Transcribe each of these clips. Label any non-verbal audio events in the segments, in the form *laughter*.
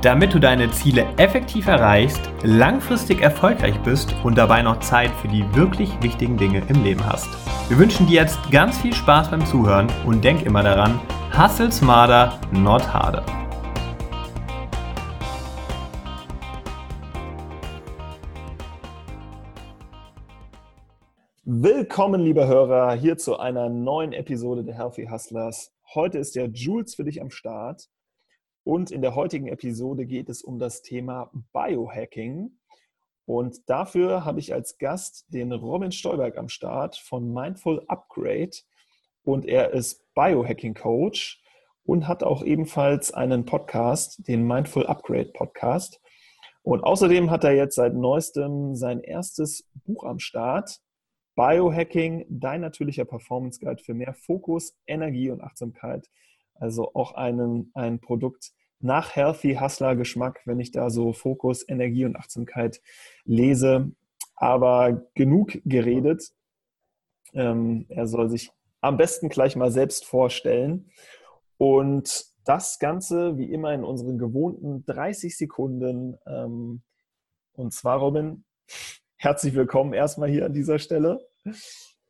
Damit du deine Ziele effektiv erreichst, langfristig erfolgreich bist und dabei noch Zeit für die wirklich wichtigen Dinge im Leben hast. Wir wünschen dir jetzt ganz viel Spaß beim Zuhören und denk immer daran, hustle smarter, not harder. Willkommen, liebe Hörer, hier zu einer neuen Episode der Healthy Hustlers. Heute ist der Jules für dich am Start und in der heutigen Episode geht es um das Thema Biohacking. Und dafür habe ich als Gast den Robin Stolberg am Start von Mindful Upgrade. Und er ist Biohacking Coach und hat auch ebenfalls einen Podcast, den Mindful Upgrade Podcast. Und außerdem hat er jetzt seit neuestem sein erstes Buch am Start. Biohacking, dein natürlicher Performance Guide für mehr Fokus, Energie und Achtsamkeit. Also auch einen, ein Produkt, nach Healthy Hustler Geschmack, wenn ich da so Fokus, Energie und Achtsamkeit lese. Aber genug geredet. Ähm, er soll sich am besten gleich mal selbst vorstellen. Und das Ganze wie immer in unseren gewohnten 30 Sekunden. Ähm, und zwar, Robin, herzlich willkommen erstmal hier an dieser Stelle.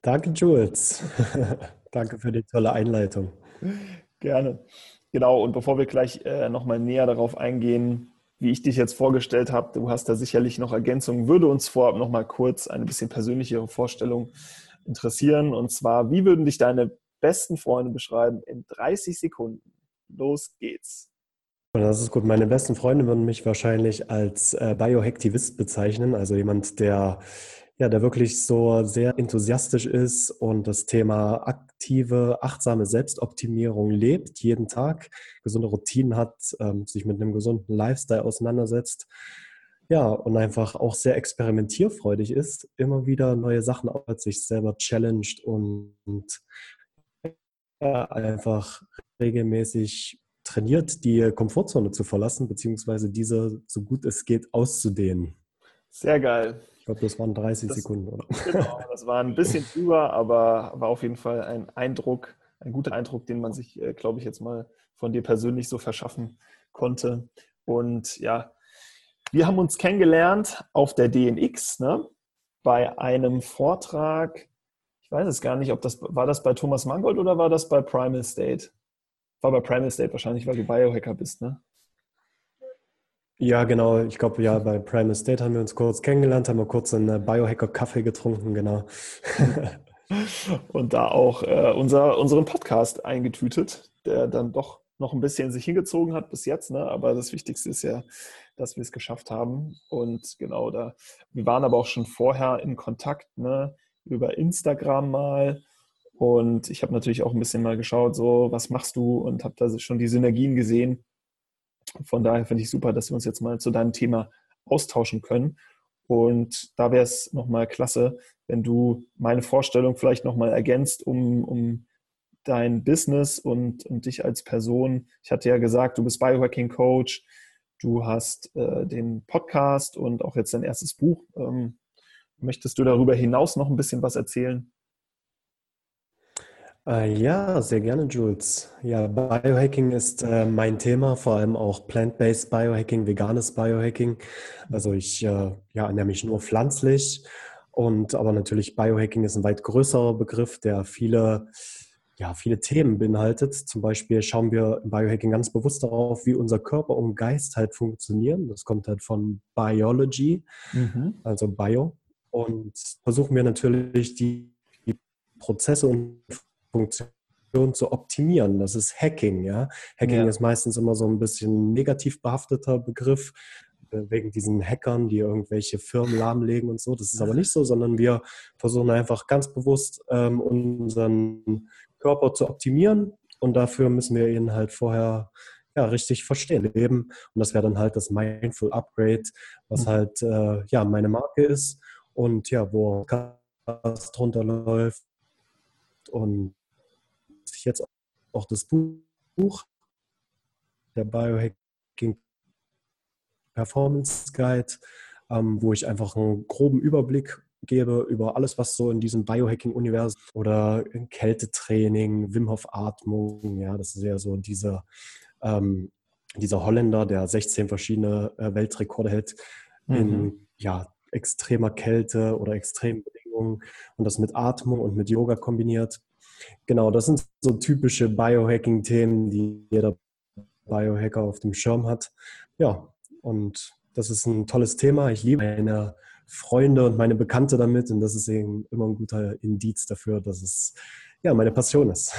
Danke, Jules. *laughs* Danke für die tolle Einleitung. Gerne. Genau, und bevor wir gleich äh, nochmal näher darauf eingehen, wie ich dich jetzt vorgestellt habe, du hast da sicherlich noch Ergänzungen, würde uns vorab nochmal kurz eine bisschen persönlichere Vorstellung interessieren. Und zwar, wie würden dich deine besten Freunde beschreiben in 30 Sekunden? Los geht's. Das ist gut. Meine besten Freunde würden mich wahrscheinlich als äh, Biohacktivist bezeichnen, also jemand, der ja, der wirklich so sehr enthusiastisch ist und das Thema aktive, achtsame Selbstoptimierung lebt, jeden Tag, gesunde Routinen hat, ähm, sich mit einem gesunden Lifestyle auseinandersetzt. Ja, und einfach auch sehr experimentierfreudig ist, immer wieder neue Sachen aus sich selber challenged und, und ja, einfach regelmäßig trainiert, die Komfortzone zu verlassen, beziehungsweise diese so gut es geht auszudehnen. Sehr geil glaube, das waren 30 das, Sekunden, oder? Genau, *laughs* das war ein bisschen drüber, aber war auf jeden Fall ein Eindruck, ein guter Eindruck, den man sich, äh, glaube ich, jetzt mal von dir persönlich so verschaffen konnte. Und ja, wir haben uns kennengelernt auf der DNX, ne? bei einem Vortrag. Ich weiß es gar nicht, ob das war das bei Thomas Mangold oder war das bei Primal State? War bei Primal State wahrscheinlich, weil du Biohacker bist, ne? Ja, genau. Ich glaube, ja, bei Prime Estate haben wir uns kurz kennengelernt, haben wir kurz einen Biohacker-Kaffee getrunken, genau. *laughs* Und da auch äh, unser, unseren Podcast eingetütet, der dann doch noch ein bisschen sich hingezogen hat bis jetzt, ne? aber das Wichtigste ist ja, dass wir es geschafft haben. Und genau da, wir waren aber auch schon vorher in Kontakt, ne? über Instagram mal. Und ich habe natürlich auch ein bisschen mal geschaut, so, was machst du? Und habe da schon die Synergien gesehen von daher finde ich super, dass wir uns jetzt mal zu deinem Thema austauschen können. Und da wäre es nochmal klasse, wenn du meine Vorstellung vielleicht nochmal ergänzt, um, um dein Business und, und dich als Person. Ich hatte ja gesagt, du bist Biohacking Coach, du hast äh, den Podcast und auch jetzt dein erstes Buch. Ähm, möchtest du darüber hinaus noch ein bisschen was erzählen? Äh, ja, sehr gerne, Jules. Ja, Biohacking ist äh, mein Thema, vor allem auch Plant-Based Biohacking, veganes Biohacking. Also ich äh, ja, ernähre mich nur pflanzlich und aber natürlich Biohacking ist ein weit größerer Begriff, der viele, ja, viele Themen beinhaltet. Zum Beispiel schauen wir im Biohacking ganz bewusst darauf, wie unser Körper und Geist halt funktionieren. Das kommt halt von Biology, mhm. also Bio. Und versuchen wir natürlich die Prozesse und Funktion zu optimieren. Das ist Hacking. Ja? Hacking ja. ist meistens immer so ein bisschen negativ behafteter Begriff äh, wegen diesen Hackern, die irgendwelche Firmen lahmlegen und so. Das ist aber nicht so, sondern wir versuchen einfach ganz bewusst ähm, unseren Körper zu optimieren und dafür müssen wir ihn halt vorher ja, richtig verstehen, leben. Und das wäre dann halt das Mindful Upgrade, was mhm. halt äh, ja meine Marke ist und ja, wo Podcast drunter läuft und jetzt auch das Buch, der Biohacking Performance Guide, ähm, wo ich einfach einen groben Überblick gebe über alles, was so in diesem Biohacking-Universum oder Kältetraining, Wim Hof Atmung, ja, das ist ja so dieser, ähm, dieser Holländer, der 16 verschiedene äh, Weltrekorde hält mhm. in ja, extremer Kälte oder extremen Bedingungen und das mit Atmung und mit Yoga kombiniert. Genau, das sind so typische Biohacking-Themen, die jeder Biohacker auf dem Schirm hat. Ja, und das ist ein tolles Thema. Ich liebe meine Freunde und meine Bekannte damit und das ist eben immer ein guter Indiz dafür, dass es ja meine Passion ist.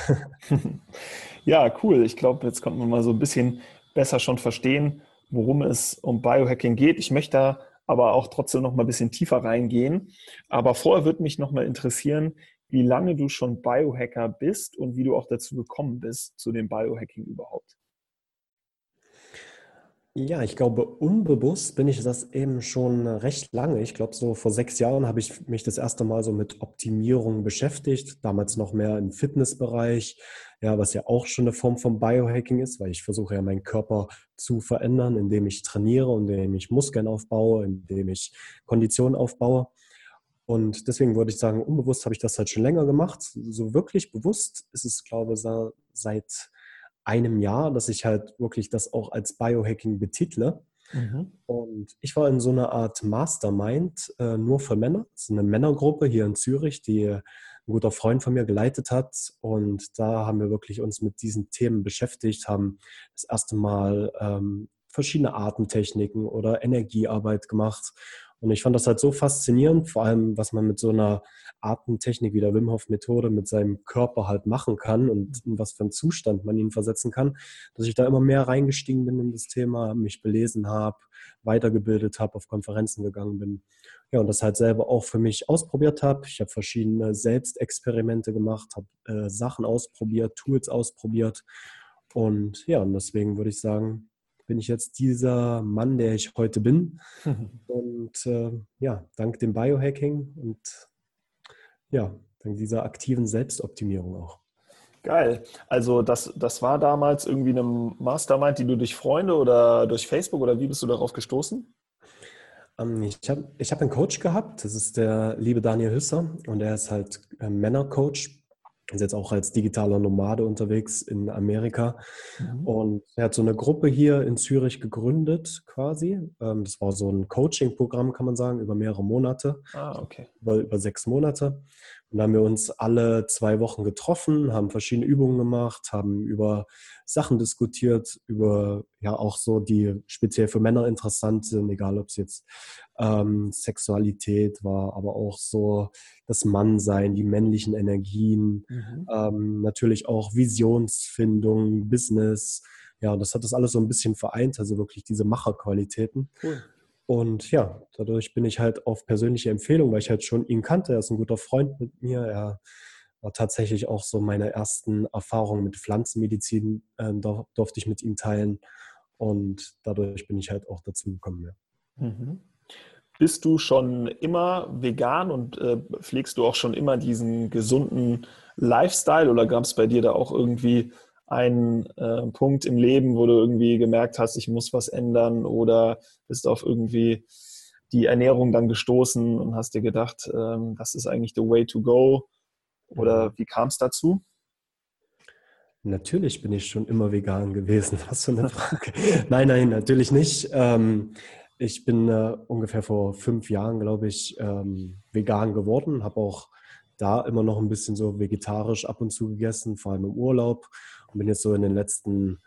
*laughs* ja, cool. Ich glaube, jetzt konnten wir mal so ein bisschen besser schon verstehen, worum es um Biohacking geht. Ich möchte da aber auch trotzdem noch mal ein bisschen tiefer reingehen. Aber vorher würde mich noch mal interessieren, wie lange du schon Biohacker bist und wie du auch dazu gekommen bist, zu dem Biohacking überhaupt. Ja, ich glaube, unbewusst bin ich das eben schon recht lange. Ich glaube, so vor sechs Jahren habe ich mich das erste Mal so mit Optimierung beschäftigt. Damals noch mehr im Fitnessbereich, ja, was ja auch schon eine Form von Biohacking ist, weil ich versuche ja meinen Körper zu verändern, indem ich trainiere, indem ich Muskeln aufbaue, indem ich Konditionen aufbaue. Und deswegen würde ich sagen, unbewusst habe ich das halt schon länger gemacht. So wirklich bewusst ist es, glaube ich, seit einem Jahr, dass ich halt wirklich das auch als Biohacking betitle. Mhm. Und ich war in so einer Art Mastermind äh, nur für Männer. Das ist eine Männergruppe hier in Zürich, die ein guter Freund von mir geleitet hat. Und da haben wir wirklich uns mit diesen Themen beschäftigt, haben das erste Mal ähm, verschiedene Atemtechniken oder Energiearbeit gemacht und ich fand das halt so faszinierend, vor allem, was man mit so einer Atemtechnik wie der Wim Hof Methode mit seinem Körper halt machen kann und in was für einen Zustand man ihn versetzen kann, dass ich da immer mehr reingestiegen bin in das Thema, mich belesen habe, weitergebildet habe, auf Konferenzen gegangen bin. Ja, und das halt selber auch für mich ausprobiert habe. Ich habe verschiedene Selbstexperimente gemacht, habe äh, Sachen ausprobiert, Tools ausprobiert. Und ja, und deswegen würde ich sagen, bin ich jetzt dieser Mann, der ich heute bin. *laughs* und äh, ja, dank dem Biohacking und ja, dank dieser aktiven Selbstoptimierung auch. Geil. Also das, das war damals irgendwie eine Mastermind, die du durch Freunde oder durch Facebook oder wie bist du darauf gestoßen? Ähm, ich habe ich hab einen Coach gehabt, das ist der liebe Daniel Hüsser und er ist halt äh, Männercoach ist jetzt auch als digitaler Nomade unterwegs in Amerika. Mhm. Und er hat so eine Gruppe hier in Zürich gegründet, quasi. Ähm, das war so ein Coaching-Programm, kann man sagen, über mehrere Monate. Ah, okay. Über, über sechs Monate. Und da haben wir uns alle zwei Wochen getroffen, haben verschiedene Übungen gemacht, haben über Sachen diskutiert, über ja auch so, die speziell für Männer interessant sind, egal ob es jetzt ähm, Sexualität war, aber auch so das Mannsein, die männlichen Energien, mhm. ähm, natürlich auch Visionsfindung, Business. Ja, das hat das alles so ein bisschen vereint, also wirklich diese Macherqualitäten. Cool. Und ja, dadurch bin ich halt auf persönliche Empfehlung, weil ich halt schon ihn kannte. Er ist ein guter Freund mit mir. Er war tatsächlich auch so meine ersten Erfahrungen mit Pflanzenmedizin, äh, durfte ich mit ihm teilen. Und dadurch bin ich halt auch dazu gekommen. Ja. Mhm. Bist du schon immer vegan und äh, pflegst du auch schon immer diesen gesunden Lifestyle oder gab es bei dir da auch irgendwie einen äh, Punkt im Leben, wo du irgendwie gemerkt hast, ich muss was ändern oder bist auf irgendwie die Ernährung dann gestoßen und hast dir gedacht, ähm, das ist eigentlich the way to go? Oder mhm. wie kam es dazu? Natürlich bin ich schon immer vegan gewesen. *laughs* Was für eine Frage. nein, nein, natürlich nicht. Ähm, ich bin äh, ungefähr vor fünf Jahren, glaube ich, ähm, vegan geworden, habe auch da immer noch ein bisschen so vegetarisch ab und zu gegessen, vor allem im Urlaub. Und bin jetzt so in den letzten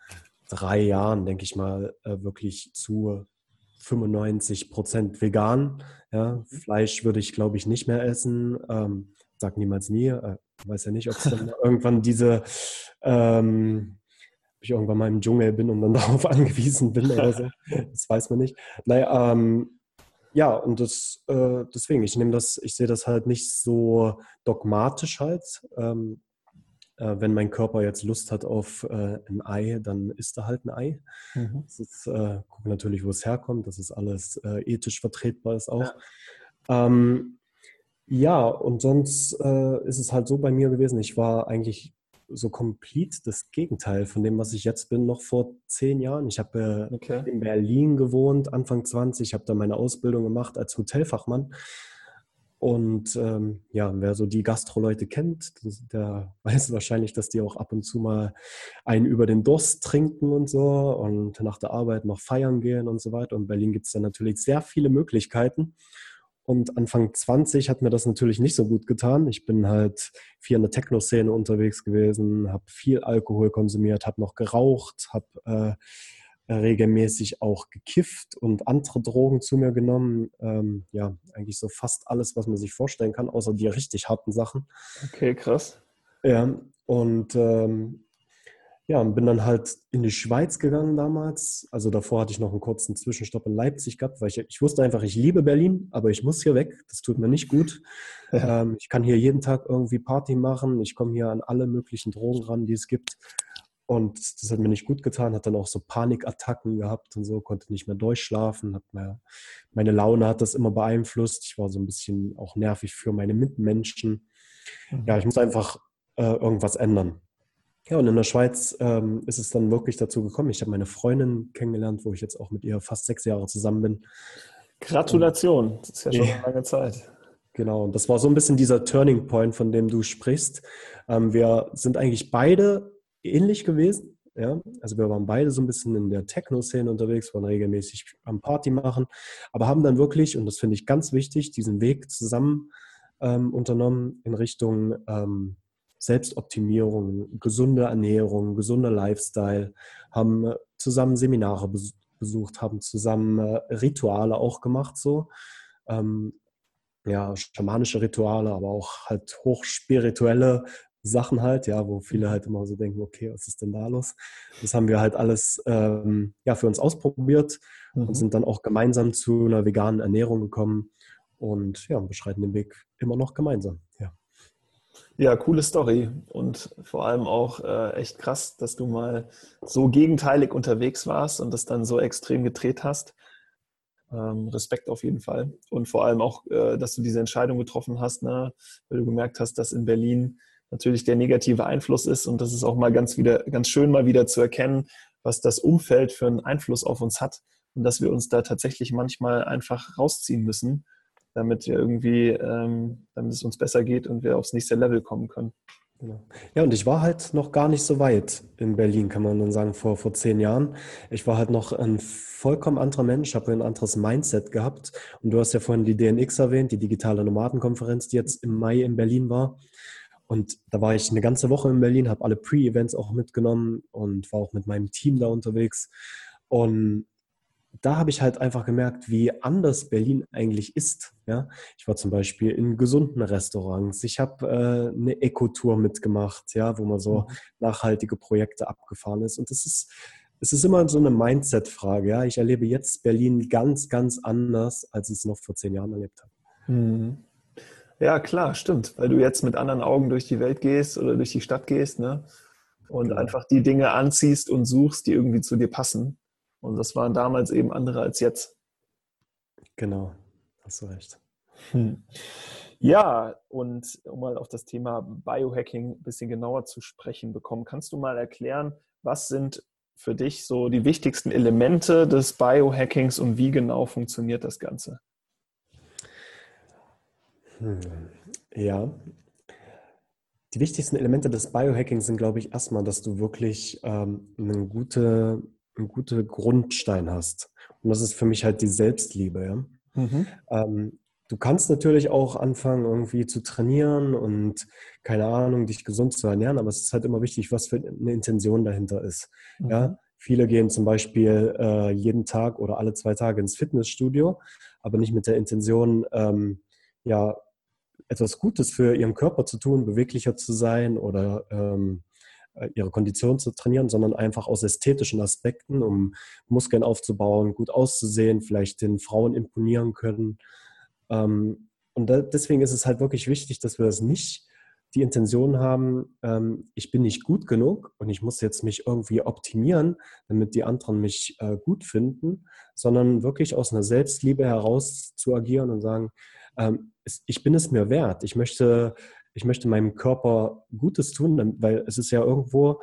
drei Jahren, denke ich mal, äh, wirklich zu 95 Prozent vegan. Ja, mhm. Fleisch würde ich, glaube ich, nicht mehr essen. Ähm, sag niemals nie. Äh, weiß ja nicht, ob es dann *laughs* irgendwann diese ähm, ich irgendwann mal im Dschungel bin und dann *laughs* darauf angewiesen bin oder so. *laughs* Das weiß man nicht. Naja, ähm, ja, und das, äh, deswegen, ich nehme das, ich sehe das halt nicht so dogmatisch halt. Ähm, äh, wenn mein Körper jetzt Lust hat auf äh, ein Ei, dann isst er halt ein Ei. Mhm. Das ist, äh, guck natürlich, wo es herkommt, dass es alles äh, ethisch vertretbar ist auch. Ja. Ähm, ja, und sonst äh, ist es halt so bei mir gewesen, ich war eigentlich so komplett das Gegenteil von dem, was ich jetzt bin, noch vor zehn Jahren. Ich habe äh, okay. in Berlin gewohnt, Anfang 20, habe da meine Ausbildung gemacht als Hotelfachmann. Und ähm, ja, wer so die Gastroleute kennt, der *laughs* weiß wahrscheinlich, dass die auch ab und zu mal einen über den Durst trinken und so und nach der Arbeit noch feiern gehen und so weiter. Und in Berlin gibt es da natürlich sehr viele Möglichkeiten. Und Anfang 20 hat mir das natürlich nicht so gut getan. Ich bin halt viel in der Techno-Szene unterwegs gewesen, habe viel Alkohol konsumiert, habe noch geraucht, habe äh, regelmäßig auch gekifft und andere Drogen zu mir genommen. Ähm, ja, eigentlich so fast alles, was man sich vorstellen kann, außer die richtig harten Sachen. Okay, krass. Ja, und ähm, ja, und bin dann halt in die Schweiz gegangen damals. Also davor hatte ich noch einen kurzen Zwischenstopp in Leipzig gehabt, weil ich, ich wusste einfach, ich liebe Berlin, aber ich muss hier weg. Das tut mir nicht gut. Ja. Ähm, ich kann hier jeden Tag irgendwie Party machen. Ich komme hier an alle möglichen Drogen ran, die es gibt. Und das hat mir nicht gut getan, hat dann auch so Panikattacken gehabt und so, konnte nicht mehr durchschlafen, hat mehr, meine Laune hat das immer beeinflusst. Ich war so ein bisschen auch nervig für meine Mitmenschen. Mhm. Ja, ich muss einfach äh, irgendwas ändern. Ja, und in der Schweiz ähm, ist es dann wirklich dazu gekommen. Ich habe meine Freundin kennengelernt, wo ich jetzt auch mit ihr fast sechs Jahre zusammen bin. Gratulation, das ist ja schon eine lange Zeit. Genau, und das war so ein bisschen dieser Turning Point, von dem du sprichst. Ähm, wir sind eigentlich beide ähnlich gewesen. Ja? Also wir waren beide so ein bisschen in der Techno-Szene unterwegs, waren regelmäßig am Party machen, aber haben dann wirklich, und das finde ich ganz wichtig, diesen Weg zusammen ähm, unternommen in Richtung ähm, Selbstoptimierung, gesunde Ernährung, gesunder Lifestyle, haben zusammen Seminare besucht, haben zusammen äh, Rituale auch gemacht, so. Ähm, ja, schamanische Rituale, aber auch halt hochspirituelle Sachen halt, ja, wo viele halt immer so denken, okay, was ist denn da los? Das haben wir halt alles ähm, ja, für uns ausprobiert mhm. und sind dann auch gemeinsam zu einer veganen Ernährung gekommen und ja, beschreiten den Weg immer noch gemeinsam. Ja. Ja, coole Story und vor allem auch äh, echt krass, dass du mal so gegenteilig unterwegs warst und das dann so extrem gedreht hast. Ähm, Respekt auf jeden Fall. Und vor allem auch, äh, dass du diese Entscheidung getroffen hast, ne, weil du gemerkt hast, dass in Berlin natürlich der negative Einfluss ist und das ist auch mal ganz wieder, ganz schön mal wieder zu erkennen, was das Umfeld für einen Einfluss auf uns hat und dass wir uns da tatsächlich manchmal einfach rausziehen müssen damit wir irgendwie, ähm, damit es uns besser geht und wir aufs nächste Level kommen können. Genau. Ja, und ich war halt noch gar nicht so weit in Berlin, kann man dann sagen, vor, vor zehn Jahren. Ich war halt noch ein vollkommen anderer Mensch, habe ein anderes Mindset gehabt. Und du hast ja vorhin die DNX erwähnt, die digitale Nomadenkonferenz, die jetzt im Mai in Berlin war. Und da war ich eine ganze Woche in Berlin, habe alle Pre-Events auch mitgenommen und war auch mit meinem Team da unterwegs. Und da habe ich halt einfach gemerkt, wie anders Berlin eigentlich ist. Ja? Ich war zum Beispiel in gesunden Restaurants. Ich habe äh, eine Ecotour mitgemacht, ja, wo man so mhm. nachhaltige Projekte abgefahren ist. Und das ist, es ist immer so eine Mindset-Frage. Ja? Ich erlebe jetzt Berlin ganz, ganz anders, als ich es noch vor zehn Jahren erlebt habe. Mhm. Ja, klar, stimmt. Weil du jetzt mit anderen Augen durch die Welt gehst oder durch die Stadt gehst, ne? Und genau. einfach die Dinge anziehst und suchst, die irgendwie zu dir passen. Und das waren damals eben andere als jetzt. Genau, hast du recht. Hm. Ja, und um mal auf das Thema Biohacking ein bisschen genauer zu sprechen bekommen, kannst du mal erklären, was sind für dich so die wichtigsten Elemente des Biohackings und wie genau funktioniert das Ganze? Hm. Ja, die wichtigsten Elemente des Biohackings sind, glaube ich, erstmal, dass du wirklich ähm, eine gute einen guten Grundstein hast. Und das ist für mich halt die Selbstliebe. Ja? Mhm. Ähm, du kannst natürlich auch anfangen, irgendwie zu trainieren und keine Ahnung, dich gesund zu ernähren, aber es ist halt immer wichtig, was für eine Intention dahinter ist. Mhm. Ja? Viele gehen zum Beispiel äh, jeden Tag oder alle zwei Tage ins Fitnessstudio, aber nicht mit der Intention, ähm, ja, etwas Gutes für ihren Körper zu tun, beweglicher zu sein oder ähm, äh, ihre Kondition zu trainieren, sondern einfach aus ästhetischen Aspekten, um Muskeln aufzubauen, gut auszusehen, vielleicht den Frauen imponieren können. Ähm, und deswegen ist es halt wirklich wichtig, dass wir das nicht die Intention haben, ähm, ich bin nicht gut genug und ich muss jetzt mich irgendwie optimieren, damit die anderen mich äh, gut finden, sondern wirklich aus einer Selbstliebe heraus zu agieren und sagen, ähm, ich bin es mir wert. Ich möchte ich möchte meinem Körper Gutes tun, weil es ist ja irgendwo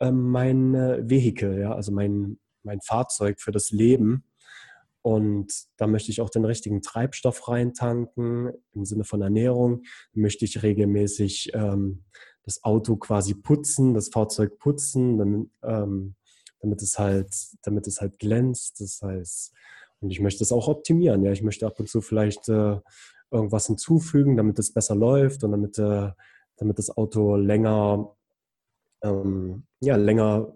ähm, mein Vehikel, ja, also mein, mein Fahrzeug für das Leben. Und da möchte ich auch den richtigen Treibstoff reintanken im Sinne von Ernährung. Möchte ich regelmäßig ähm, das Auto quasi putzen, das Fahrzeug putzen, damit, ähm, damit, es halt, damit es halt glänzt. Das heißt, und ich möchte es auch optimieren. Ja, ich möchte ab und zu vielleicht äh, irgendwas hinzufügen, damit es besser läuft und damit, äh, damit das Auto länger, ähm, ja, länger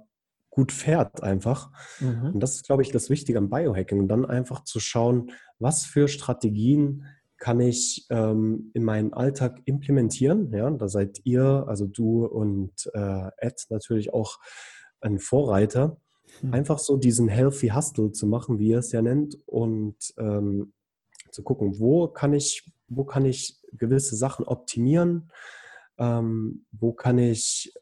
gut fährt einfach. Mhm. Und das ist, glaube ich, das Wichtige am Biohacking. Und dann einfach zu schauen, was für Strategien kann ich ähm, in meinen Alltag implementieren. Ja, da seid ihr, also du und äh, Ed natürlich auch ein Vorreiter. Mhm. Einfach so diesen Healthy Hustle zu machen, wie ihr es ja nennt, und ähm, zu gucken, wo kann ich, wo kann ich gewisse Sachen optimieren, ähm, wo kann ich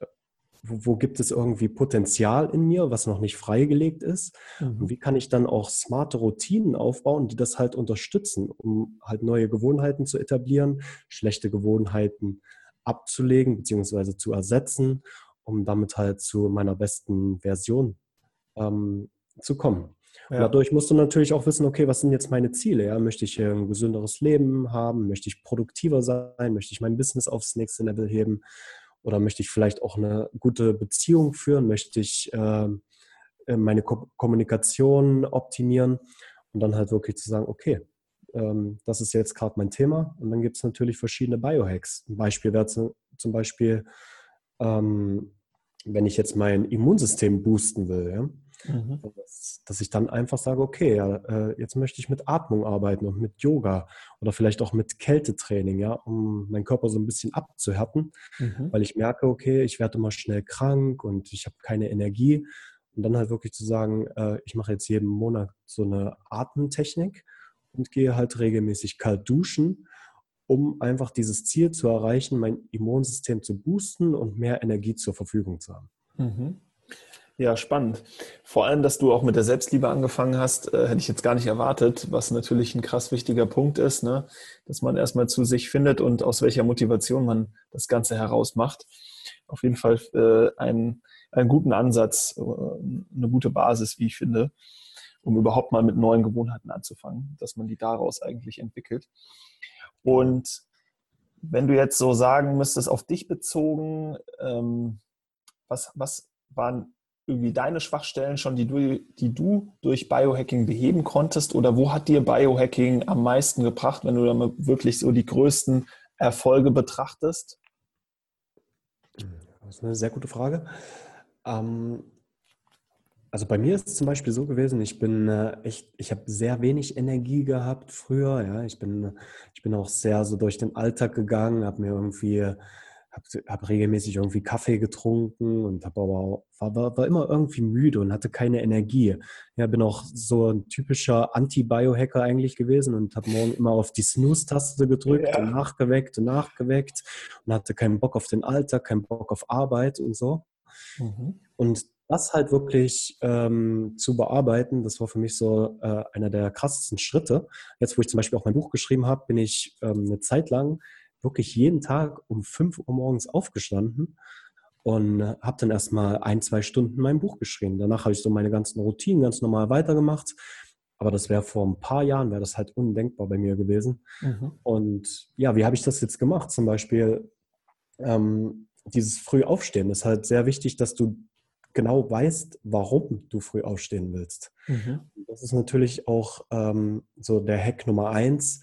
wo, wo, gibt es irgendwie Potenzial in mir, was noch nicht freigelegt ist? Mhm. Und wie kann ich dann auch smarte Routinen aufbauen, die das halt unterstützen, um halt neue Gewohnheiten zu etablieren, schlechte Gewohnheiten abzulegen bzw. zu ersetzen, um damit halt zu meiner besten Version ähm, zu kommen. Ja. dadurch musst du natürlich auch wissen, okay, was sind jetzt meine Ziele? Ja? Möchte ich ein gesünderes Leben haben? Möchte ich produktiver sein? Möchte ich mein Business aufs nächste Level heben? Oder möchte ich vielleicht auch eine gute Beziehung führen? Möchte ich ähm, äh, meine Ko Kommunikation optimieren? Und dann halt wirklich zu sagen, okay, ähm, das ist jetzt gerade mein Thema. Und dann gibt es natürlich verschiedene Biohacks. Ein Beispiel wäre zum Beispiel, ähm, wenn ich jetzt mein Immunsystem boosten will. Ja? Mhm. Dass, dass, ich dann einfach sage, okay, ja, äh, jetzt möchte ich mit Atmung arbeiten und mit Yoga oder vielleicht auch mit Kältetraining, ja, um meinen Körper so ein bisschen abzuhärten, mhm. weil ich merke, okay, ich werde immer schnell krank und ich habe keine Energie. Und dann halt wirklich zu sagen, äh, ich mache jetzt jeden Monat so eine Atemtechnik und gehe halt regelmäßig kalt duschen, um einfach dieses Ziel zu erreichen, mein Immunsystem zu boosten und mehr Energie zur Verfügung zu haben. Mhm. Ja, spannend. Vor allem, dass du auch mit der Selbstliebe angefangen hast, äh, hätte ich jetzt gar nicht erwartet, was natürlich ein krass wichtiger Punkt ist, ne? dass man erstmal zu sich findet und aus welcher Motivation man das Ganze herausmacht. Auf jeden Fall äh, ein, einen guten Ansatz, äh, eine gute Basis, wie ich finde, um überhaupt mal mit neuen Gewohnheiten anzufangen, dass man die daraus eigentlich entwickelt. Und wenn du jetzt so sagen müsstest, auf dich bezogen, ähm, was, was waren irgendwie deine Schwachstellen schon, die du, die du durch Biohacking beheben konntest? Oder wo hat dir Biohacking am meisten gebracht, wenn du dann wirklich so die größten Erfolge betrachtest? Das ist eine sehr gute Frage. Ähm, also bei mir ist es zum Beispiel so gewesen, ich bin äh, echt, ich habe sehr wenig Energie gehabt früher. Ja, ich bin, ich bin auch sehr so durch den Alltag gegangen, habe mir irgendwie habe hab regelmäßig irgendwie Kaffee getrunken und habe aber war, war, war, immer irgendwie müde und hatte keine Energie. Ja, bin auch so ein typischer Anti-Biohacker eigentlich gewesen und habe morgen immer auf die Snooze-Taste gedrückt ja. und nachgeweckt und nachgeweckt und hatte keinen Bock auf den Alltag, keinen Bock auf Arbeit und so. Mhm. Und das halt wirklich ähm, zu bearbeiten, das war für mich so äh, einer der krassesten Schritte. Jetzt, wo ich zum Beispiel auch mein Buch geschrieben habe, bin ich ähm, eine Zeit lang wirklich jeden Tag um 5 Uhr morgens aufgestanden und habe dann erstmal ein, zwei Stunden mein Buch geschrieben. Danach habe ich so meine ganzen Routinen ganz normal weitergemacht. Aber das wäre vor ein paar Jahren, wäre das halt undenkbar bei mir gewesen. Mhm. Und ja, wie habe ich das jetzt gemacht? Zum Beispiel ähm, dieses Frühaufstehen. ist halt sehr wichtig, dass du genau weißt, warum du früh aufstehen willst. Mhm. Das ist natürlich auch ähm, so der Hack Nummer eins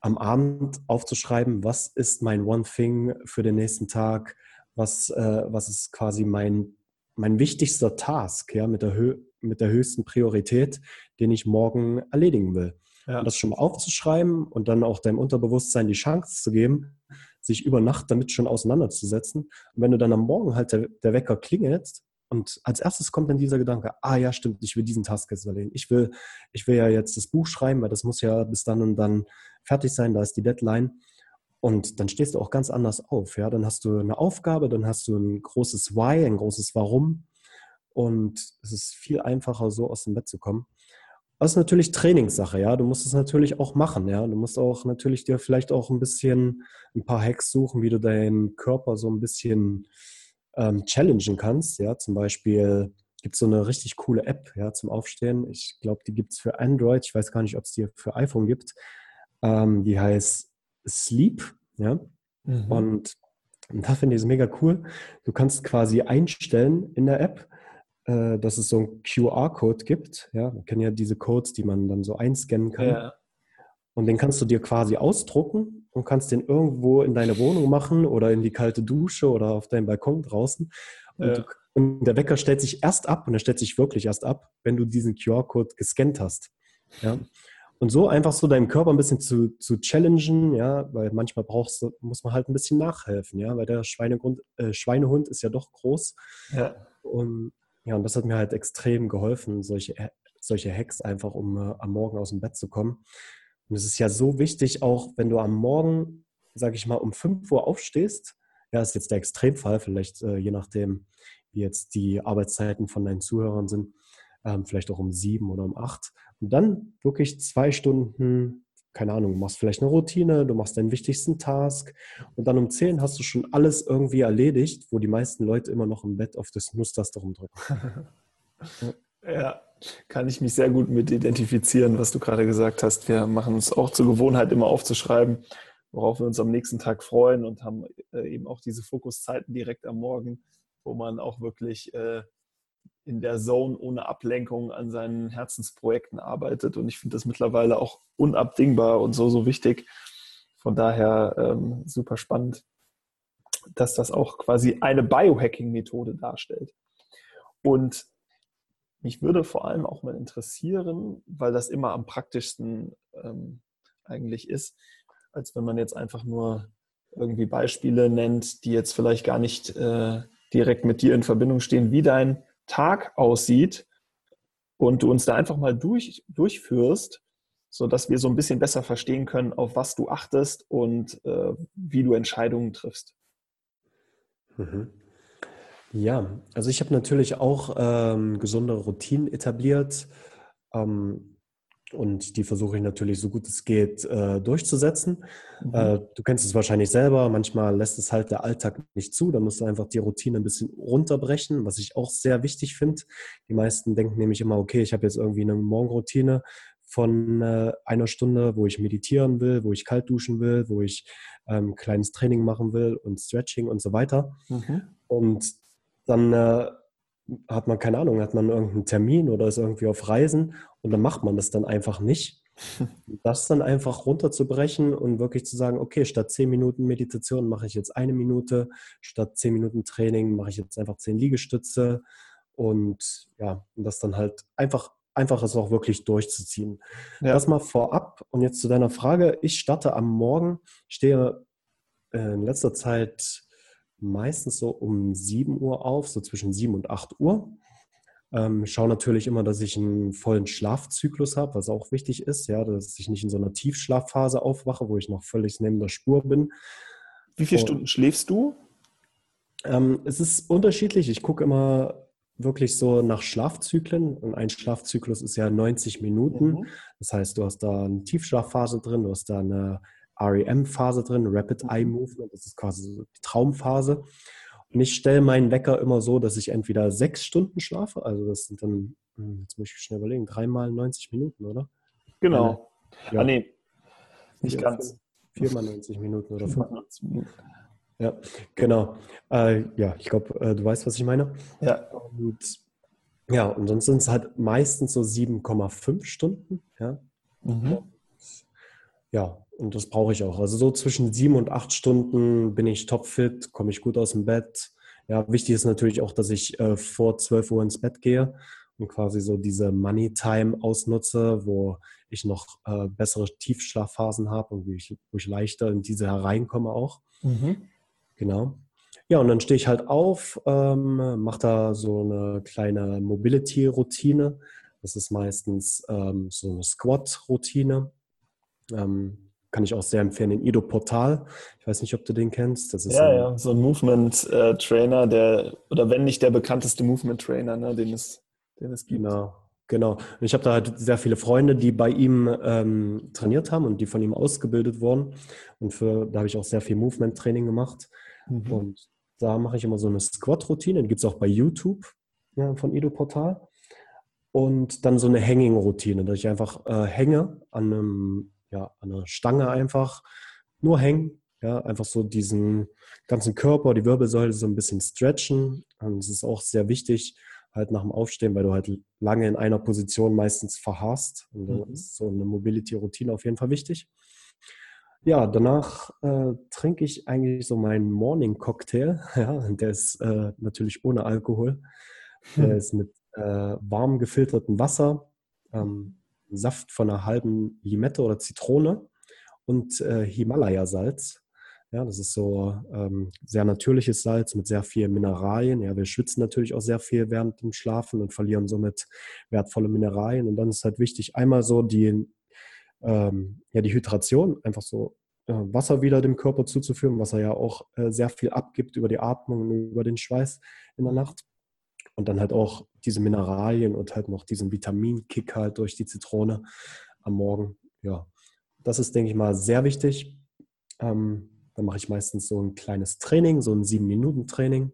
am Abend aufzuschreiben, was ist mein One Thing für den nächsten Tag, was, äh, was ist quasi mein, mein wichtigster Task, ja, mit der, Hö mit der höchsten Priorität, den ich morgen erledigen will. Ja. Und das schon mal aufzuschreiben und dann auch deinem Unterbewusstsein die Chance zu geben, sich über Nacht damit schon auseinanderzusetzen. Und wenn du dann am Morgen halt der, der Wecker klingelt und als erstes kommt dann dieser Gedanke, ah ja, stimmt, ich will diesen Task jetzt erledigen. Ich will, ich will ja jetzt das Buch schreiben, weil das muss ja bis dann und dann fertig sein, da ist die Deadline. Und dann stehst du auch ganz anders auf. Ja? Dann hast du eine Aufgabe, dann hast du ein großes Why, ein großes Warum. Und es ist viel einfacher, so aus dem Bett zu kommen. das ist natürlich Trainingssache, ja. Du musst es natürlich auch machen, ja. Du musst auch natürlich dir vielleicht auch ein bisschen ein paar Hacks suchen, wie du deinen Körper so ein bisschen ähm, challengen kannst, ja. Zum Beispiel gibt es so eine richtig coole App, ja, zum Aufstehen. Ich glaube, die gibt es für Android. Ich weiß gar nicht, ob es die für iPhone gibt. Ähm, die heißt Sleep, ja. Mhm. Und, da finde ich es mega cool. Du kannst quasi einstellen in der App, äh, dass es so einen QR-Code gibt. Ja, man kennt ja diese Codes, die man dann so einscannen kann. Ja. Und den kannst du dir quasi ausdrucken und kannst den irgendwo in deine Wohnung machen oder in die kalte Dusche oder auf deinem Balkon draußen. Und, ja. du, und der Wecker stellt sich erst ab, und er stellt sich wirklich erst ab, wenn du diesen QR-Code gescannt hast. Ja. Und so einfach so deinem Körper ein bisschen zu, zu challengen, ja, weil manchmal brauchst du, muss man halt ein bisschen nachhelfen, ja, weil der Schweinegrund, äh, Schweinehund ist ja doch groß. Ja. Und ja, und das hat mir halt extrem geholfen, solche, solche Hacks einfach, um äh, am Morgen aus dem Bett zu kommen. Und es ist ja so wichtig, auch wenn du am Morgen, sage ich mal, um 5 Uhr aufstehst, ja, ist jetzt der Extremfall, vielleicht äh, je nachdem, wie jetzt die Arbeitszeiten von deinen Zuhörern sind, ähm, vielleicht auch um sieben oder um acht. Und dann wirklich zwei Stunden keine Ahnung, du machst vielleicht eine Routine, du machst deinen wichtigsten Task und dann um 10 hast du schon alles irgendwie erledigt, wo die meisten Leute immer noch im Bett auf das Snooze-Taste rumdrücken. *laughs* ja, kann ich mich sehr gut mit identifizieren, was du gerade gesagt hast. Wir machen uns auch zur Gewohnheit, immer aufzuschreiben, worauf wir uns am nächsten Tag freuen und haben äh, eben auch diese Fokuszeiten direkt am Morgen, wo man auch wirklich äh, in der Zone ohne Ablenkung an seinen Herzensprojekten arbeitet. Und ich finde das mittlerweile auch unabdingbar und so, so wichtig. Von daher ähm, super spannend, dass das auch quasi eine Biohacking-Methode darstellt. Und mich würde vor allem auch mal interessieren, weil das immer am praktischsten ähm, eigentlich ist, als wenn man jetzt einfach nur irgendwie Beispiele nennt, die jetzt vielleicht gar nicht äh, direkt mit dir in Verbindung stehen, wie dein Tag aussieht und du uns da einfach mal durch, durchführst, sodass wir so ein bisschen besser verstehen können, auf was du achtest und äh, wie du Entscheidungen triffst. Mhm. Ja, also ich habe natürlich auch ähm, gesunde Routinen etabliert. Ähm, und die versuche ich natürlich so gut es geht äh, durchzusetzen. Mhm. Äh, du kennst es wahrscheinlich selber, manchmal lässt es halt der Alltag nicht zu, da musst du einfach die Routine ein bisschen runterbrechen, was ich auch sehr wichtig finde. Die meisten denken nämlich immer, okay, ich habe jetzt irgendwie eine Morgenroutine von äh, einer Stunde, wo ich meditieren will, wo ich kalt duschen will, wo ich ähm, kleines Training machen will und Stretching und so weiter. Mhm. Und dann äh, hat man keine Ahnung, hat man irgendeinen Termin oder ist irgendwie auf Reisen und dann macht man das dann einfach nicht. *laughs* Das dann einfach runterzubrechen und wirklich zu sagen, okay, statt zehn Minuten Meditation mache ich jetzt eine Minute, statt zehn Minuten Training mache ich jetzt einfach zehn Liegestütze und ja, und das dann halt einfach, einfach es auch wirklich durchzuziehen. Ja. Das mal vorab und jetzt zu deiner Frage. Ich starte am Morgen, stehe in letzter Zeit meistens so um 7 Uhr auf, so zwischen 7 und 8 Uhr. Ähm, schaue natürlich immer, dass ich einen vollen Schlafzyklus habe, was auch wichtig ist, ja, dass ich nicht in so einer Tiefschlafphase aufwache, wo ich noch völlig neben der Spur bin. Wie viele und, Stunden schläfst du? Ähm, es ist unterschiedlich. Ich gucke immer wirklich so nach Schlafzyklen und ein Schlafzyklus ist ja 90 Minuten. Mhm. Das heißt, du hast da eine Tiefschlafphase drin, du hast da eine REM-Phase drin, Rapid Eye mhm. Movement, das ist quasi so die Traumphase. Und ich stelle meinen Wecker immer so, dass ich entweder sechs Stunden schlafe, also das sind dann, hm, jetzt muss ich schnell überlegen, dreimal 90 Minuten, oder? Genau. Eine, ja. Ah, nee, nicht ganz. Viermal 90 Minuten oder fünf. Minuten. Ja, genau. Äh, ja, ich glaube, äh, du weißt, was ich meine. Ja. Und ja, und sonst sind es halt meistens so 7,5 Stunden. Ja. Mhm. Ja, und das brauche ich auch. Also so zwischen sieben und acht Stunden bin ich topfit, komme ich gut aus dem Bett. Ja, wichtig ist natürlich auch, dass ich äh, vor 12 Uhr ins Bett gehe und quasi so diese Money Time ausnutze, wo ich noch äh, bessere Tiefschlafphasen habe und wo ich, wo ich, leichter in diese hereinkomme auch. Mhm. Genau. Ja, und dann stehe ich halt auf, ähm, mache da so eine kleine Mobility-Routine. Das ist meistens ähm, so eine Squat-Routine. Ähm, kann ich auch sehr empfehlen, den Ido Portal. Ich weiß nicht, ob du den kennst. Das ist ja, ein, ja, so ein Movement-Trainer, der, oder wenn nicht der bekannteste Movement-Trainer, ne, den, es, den es gibt. Genau, Genau. Und ich habe da halt sehr viele Freunde, die bei ihm ähm, trainiert haben und die von ihm ausgebildet wurden. Und für, da habe ich auch sehr viel Movement-Training gemacht. Mhm. Und da mache ich immer so eine Squat-Routine, die gibt es auch bei YouTube ja, von Edo Portal. Und dann so eine Hanging-Routine, dass ich einfach äh, hänge an, einem, ja, an einer Stange einfach, nur hängen, ja, einfach so diesen ganzen Körper, die Wirbelsäule so ein bisschen stretchen. Und es ist auch sehr wichtig, halt nach dem Aufstehen, weil du halt lange in einer Position meistens verharrst. Und dann mhm. ist so eine Mobility-Routine auf jeden Fall wichtig. Ja, danach äh, trinke ich eigentlich so meinen Morning Cocktail. *laughs* Ja, der ist äh, natürlich ohne Alkohol. Der hm. ist mit äh, warm gefiltertem Wasser, ähm, Saft von einer halben Limette oder Zitrone und äh, Himalaya-Salz. Ja, das ist so ähm, sehr natürliches Salz mit sehr vielen Mineralien. Ja, wir schwitzen natürlich auch sehr viel während dem Schlafen und verlieren somit wertvolle Mineralien. Und dann ist halt wichtig, einmal so die, ähm, ja, die Hydration, einfach so äh, Wasser wieder dem Körper zuzuführen, was er ja auch äh, sehr viel abgibt über die Atmung und über den Schweiß in der Nacht. Und dann halt auch diese Mineralien und halt noch diesen Vitaminkick halt durch die Zitrone am Morgen. Ja, das ist, denke ich mal, sehr wichtig. Ähm, dann mache ich meistens so ein kleines Training, so ein sieben Minuten Training,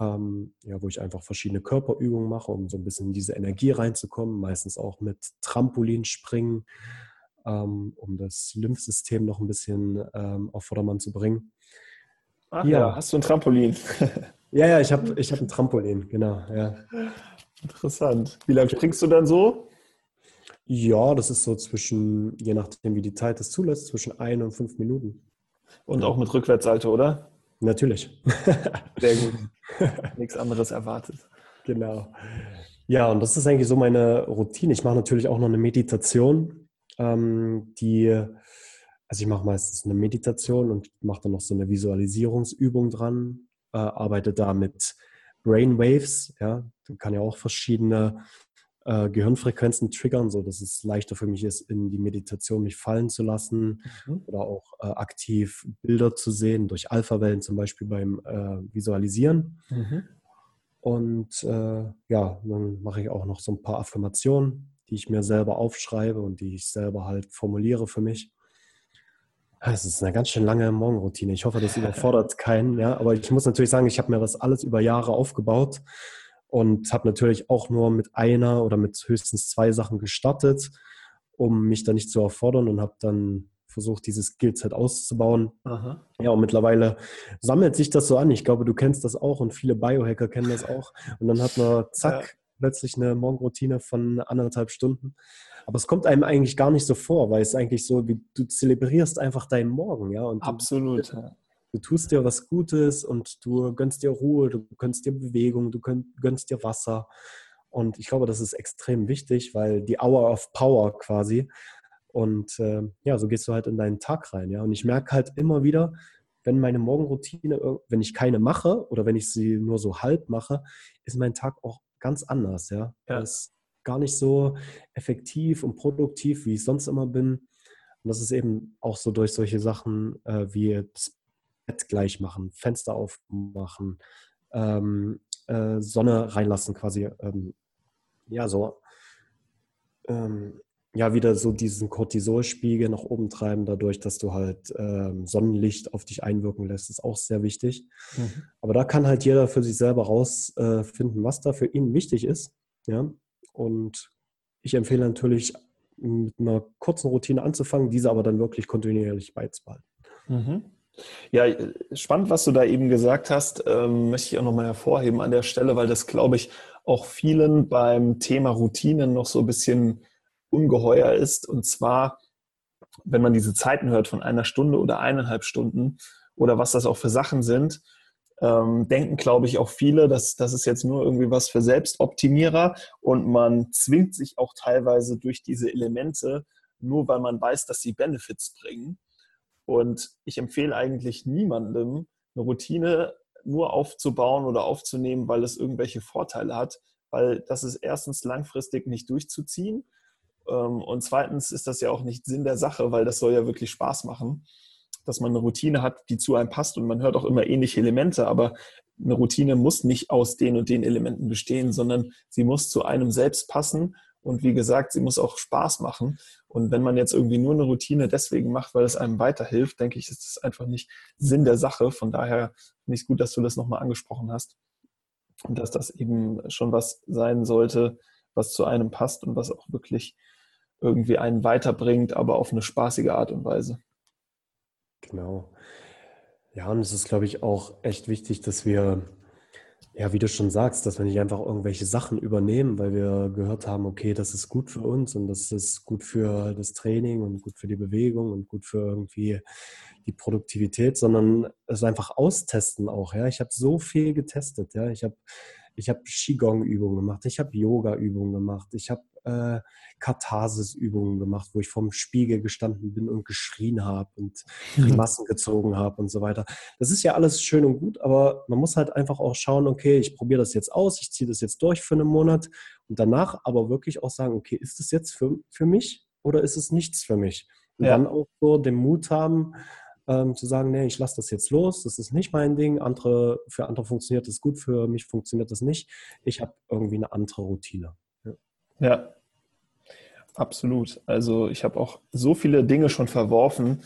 ähm, ja, wo ich einfach verschiedene Körperübungen mache, um so ein bisschen in diese Energie reinzukommen. Meistens auch mit Trampolinspringen, ähm, um das Lymphsystem noch ein bisschen ähm, auf Vordermann zu bringen. Ach ja. ja, hast du ein Trampolin? *laughs* ja, ja, ich habe ich hab ein Trampolin, genau. Ja. Interessant. Wie lange springst du dann so? Ja, das ist so zwischen, je nachdem wie die Zeit es zulässt, zwischen ein und fünf Minuten. Und auch mit Rückwärtssalto, oder? Natürlich. *laughs* Sehr gut. Nichts anderes erwartet. Genau. Ja, und das ist eigentlich so meine Routine. Ich mache natürlich auch noch eine Meditation, ähm, die, also ich mache meistens eine Meditation und mache dann noch so eine Visualisierungsübung dran, äh, arbeite da mit Brainwaves, ja, kann ja auch verschiedene äh, Gehirnfrequenzen triggern, so dass es leichter für mich ist, in die Meditation mich fallen zu lassen mhm. oder auch äh, aktiv Bilder zu sehen, durch Alpha-Wellen zum Beispiel beim äh, Visualisieren. Mhm. Und äh, ja, dann mache ich auch noch so ein paar Affirmationen, die ich mir selber aufschreibe und die ich selber halt formuliere für mich. Es ist eine ganz schön lange Morgenroutine. Ich hoffe, das überfordert keinen. Ja? Aber ich muss natürlich sagen, ich habe mir das alles über Jahre aufgebaut und habe natürlich auch nur mit einer oder mit höchstens zwei Sachen gestartet, um mich da nicht zu erfordern und habe dann versucht, dieses Skillset auszubauen. Aha. Ja, und mittlerweile sammelt sich das so an. Ich glaube, du kennst das auch und viele Biohacker kennen das auch. Und dann hat man zack. Plötzlich eine Morgenroutine von anderthalb Stunden. Aber es kommt einem eigentlich gar nicht so vor, weil es eigentlich so, wie du zelebrierst einfach deinen Morgen, ja. Und Absolut. Du, du tust dir was Gutes und du gönnst dir Ruhe, du gönnst dir Bewegung, du gönnst dir Wasser. Und ich glaube, das ist extrem wichtig, weil die Hour of Power quasi. Und äh, ja, so gehst du halt in deinen Tag rein. Ja, und ich merke halt immer wieder, wenn meine Morgenroutine, wenn ich keine mache oder wenn ich sie nur so halb mache, ist mein Tag auch ganz anders. Ja, ja. ist gar nicht so effektiv und produktiv, wie ich sonst immer bin. Und das ist eben auch so durch solche Sachen äh, wie das Bett gleich machen, Fenster aufmachen, ähm, äh, Sonne reinlassen quasi. Ähm, ja, so. Ähm, ja, wieder so diesen Cortisolspiegel nach oben treiben, dadurch, dass du halt ähm, Sonnenlicht auf dich einwirken lässt, ist auch sehr wichtig. Mhm. Aber da kann halt jeder für sich selber rausfinden, äh, was da für ihn wichtig ist. Ja, und ich empfehle natürlich, mit einer kurzen Routine anzufangen, diese aber dann wirklich kontinuierlich beizubehalten. Mhm. Ja, spannend, was du da eben gesagt hast, ähm, möchte ich auch nochmal hervorheben an der Stelle, weil das, glaube ich, auch vielen beim Thema Routinen noch so ein bisschen ungeheuer ist. Und zwar, wenn man diese Zeiten hört von einer Stunde oder eineinhalb Stunden oder was das auch für Sachen sind, ähm, denken, glaube ich, auch viele, dass das ist jetzt nur irgendwie was für Selbstoptimierer und man zwingt sich auch teilweise durch diese Elemente, nur weil man weiß, dass sie Benefits bringen. Und ich empfehle eigentlich niemandem, eine Routine nur aufzubauen oder aufzunehmen, weil es irgendwelche Vorteile hat, weil das ist erstens langfristig nicht durchzuziehen und zweitens ist das ja auch nicht Sinn der Sache, weil das soll ja wirklich Spaß machen. dass man eine Routine hat, die zu einem passt und man hört auch immer ähnliche Elemente, aber eine Routine muss nicht aus den und den Elementen bestehen, sondern sie muss zu einem selbst passen und wie gesagt, sie muss auch Spaß machen. Und wenn man jetzt irgendwie nur eine Routine deswegen macht, weil es einem weiterhilft, denke ich, ist das einfach nicht Sinn der Sache. Von daher finde ich es gut, dass du das nochmal angesprochen hast. Und dass das eben schon was sein sollte, was zu einem passt und was auch wirklich irgendwie einen weiterbringt, aber auf eine spaßige Art und Weise. Genau. Ja, und es ist, glaube ich, auch echt wichtig, dass wir, ja, wie du schon sagst, dass wir nicht einfach irgendwelche Sachen übernehmen, weil wir gehört haben, okay, das ist gut für uns und das ist gut für das Training und gut für die Bewegung und gut für irgendwie die Produktivität, sondern es einfach austesten auch. Ja, ich habe so viel getestet. Ja, ich habe ich habe Qigong-Übungen gemacht, ich habe Yoga-Übungen gemacht, ich habe äh, Katharsis-Übungen gemacht, wo ich vorm Spiegel gestanden bin und geschrien habe und Grimassen *laughs* gezogen habe und so weiter. Das ist ja alles schön und gut, aber man muss halt einfach auch schauen, okay, ich probiere das jetzt aus, ich ziehe das jetzt durch für einen Monat und danach aber wirklich auch sagen, okay, ist das jetzt für, für mich oder ist es nichts für mich? Und ja. dann auch so den Mut haben, ähm, zu sagen, nee, ich lasse das jetzt los, das ist nicht mein Ding, andere, für andere funktioniert das gut, für mich funktioniert das nicht. Ich habe irgendwie eine andere Routine. Ja. ja. Absolut. Also ich habe auch so viele Dinge schon verworfen,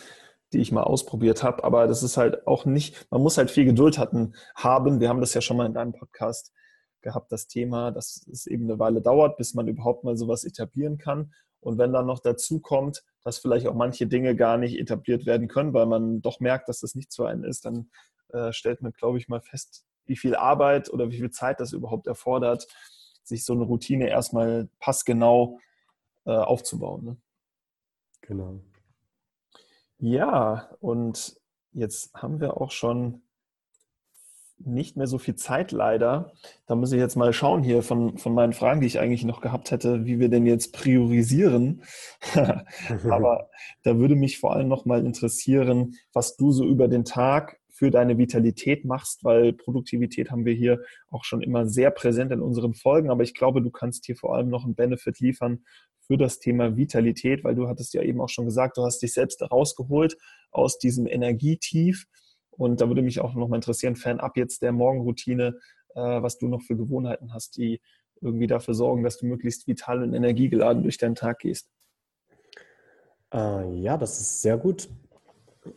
die ich mal ausprobiert habe, aber das ist halt auch nicht, man muss halt viel Geduld hatten, haben. Wir haben das ja schon mal in deinem Podcast gehabt, das Thema, dass es eben eine Weile dauert, bis man überhaupt mal sowas etablieren kann. Und wenn dann noch dazu kommt, dass vielleicht auch manche Dinge gar nicht etabliert werden können, weil man doch merkt, dass das nichts für einen ist, dann äh, stellt man, glaube ich, mal fest, wie viel Arbeit oder wie viel Zeit das überhaupt erfordert, sich so eine Routine erstmal passgenau äh, aufzubauen. Ne? Genau. Ja, und jetzt haben wir auch schon nicht mehr so viel Zeit leider. Da muss ich jetzt mal schauen hier von, von meinen Fragen, die ich eigentlich noch gehabt hätte, wie wir denn jetzt priorisieren. *laughs* Aber da würde mich vor allem noch mal interessieren, was du so über den Tag für deine Vitalität machst, weil Produktivität haben wir hier auch schon immer sehr präsent in unseren Folgen. Aber ich glaube, du kannst hier vor allem noch einen Benefit liefern für das Thema Vitalität, weil du hattest ja eben auch schon gesagt, du hast dich selbst rausgeholt aus diesem Energietief und da würde mich auch noch mal interessieren, fernab jetzt der Morgenroutine, äh, was du noch für Gewohnheiten hast, die irgendwie dafür sorgen, dass du möglichst vital und energiegeladen durch deinen Tag gehst. Äh, ja, das ist sehr gut.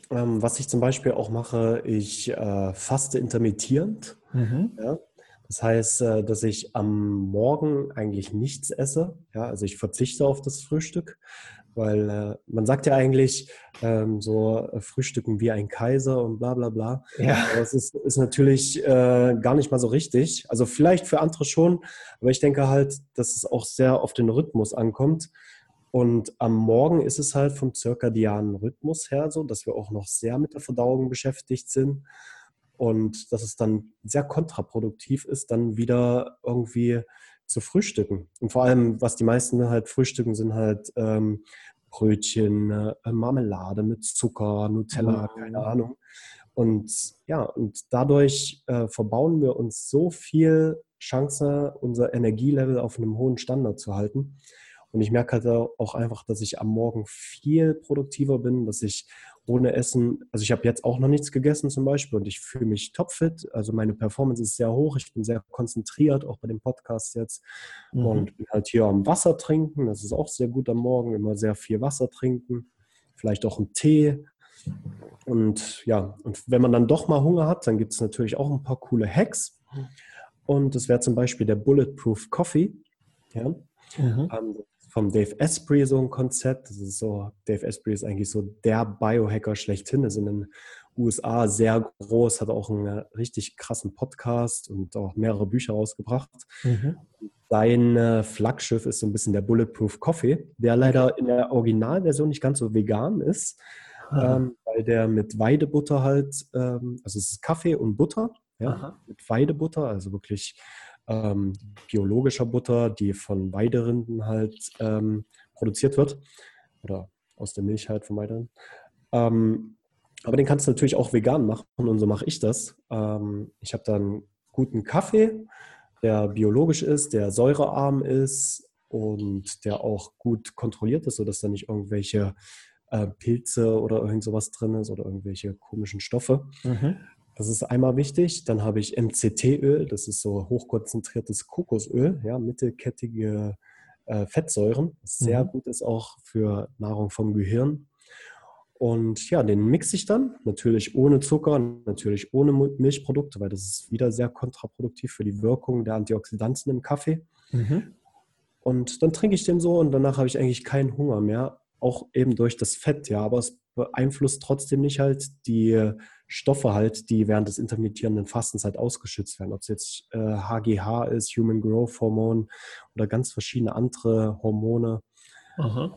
Ähm, was ich zum Beispiel auch mache, ich äh, faste intermittierend. Mhm. Ja? Das heißt, äh, dass ich am Morgen eigentlich nichts esse. Ja? Also ich verzichte auf das Frühstück, weil äh, man sagt ja eigentlich ähm, so äh, Frühstücken wie ein Kaiser und bla bla bla. Ja. Das ist, ist natürlich äh, gar nicht mal so richtig. Also vielleicht für andere schon, aber ich denke halt, dass es auch sehr auf den Rhythmus ankommt. Und am Morgen ist es halt vom zirkadianen Rhythmus her so, dass wir auch noch sehr mit der Verdauung beschäftigt sind. Und dass es dann sehr kontraproduktiv ist, dann wieder irgendwie zu frühstücken. Und vor allem, was die meisten halt frühstücken, sind halt ähm, Brötchen, äh, Marmelade mit Zucker, Nutella, mhm. keine Ahnung. Und ja, und dadurch äh, verbauen wir uns so viel Chance, unser Energielevel auf einem hohen Standard zu halten. Und ich merke halt auch einfach, dass ich am Morgen viel produktiver bin, dass ich ohne Essen, also ich habe jetzt auch noch nichts gegessen zum Beispiel und ich fühle mich topfit. Also meine Performance ist sehr hoch, ich bin sehr konzentriert, auch bei dem Podcast jetzt. Mhm. Und bin halt hier am Wasser trinken, das ist auch sehr gut am Morgen, immer sehr viel Wasser trinken, vielleicht auch einen Tee. Und ja, und wenn man dann doch mal Hunger hat, dann gibt es natürlich auch ein paar coole Hacks. Und das wäre zum Beispiel der Bulletproof Coffee. Ja. Mhm. Ähm, vom Dave Asprey so ein Konzept. Das ist so, Dave Asprey ist eigentlich so der Biohacker schlechthin, ist in den USA sehr groß, hat auch einen richtig krassen Podcast und auch mehrere Bücher rausgebracht. Mhm. Sein äh, Flaggschiff ist so ein bisschen der Bulletproof Coffee, der leider in der Originalversion nicht ganz so vegan ist, ähm, weil der mit Weidebutter halt, ähm, also es ist Kaffee und Butter, ja, mit Weidebutter, also wirklich ähm, biologischer Butter, die von Weiderinden halt ähm, produziert wird oder aus der Milch halt von Weiderinden. Ähm, aber den kannst du natürlich auch vegan machen und so mache ich das. Ähm, ich habe dann guten Kaffee, der biologisch ist, der säurearm ist und der auch gut kontrolliert ist, sodass da nicht irgendwelche äh, Pilze oder irgend sowas drin ist oder irgendwelche komischen Stoffe. Mhm. Das ist einmal wichtig. Dann habe ich MCT-Öl, das ist so hochkonzentriertes Kokosöl, ja, mittelkettige äh, Fettsäuren, sehr mhm. gut ist auch für Nahrung vom Gehirn. Und ja, den mixe ich dann, natürlich ohne Zucker, natürlich ohne Milchprodukte, weil das ist wieder sehr kontraproduktiv für die Wirkung der Antioxidantien im Kaffee. Mhm. Und dann trinke ich den so und danach habe ich eigentlich keinen Hunger mehr, auch eben durch das Fett, ja, aber es beeinflusst trotzdem nicht halt die Stoffe halt, die während des intermittierenden Fastens halt ausgeschützt werden. Ob es jetzt äh, HGH ist, Human Growth Hormone oder ganz verschiedene andere Hormone, äh,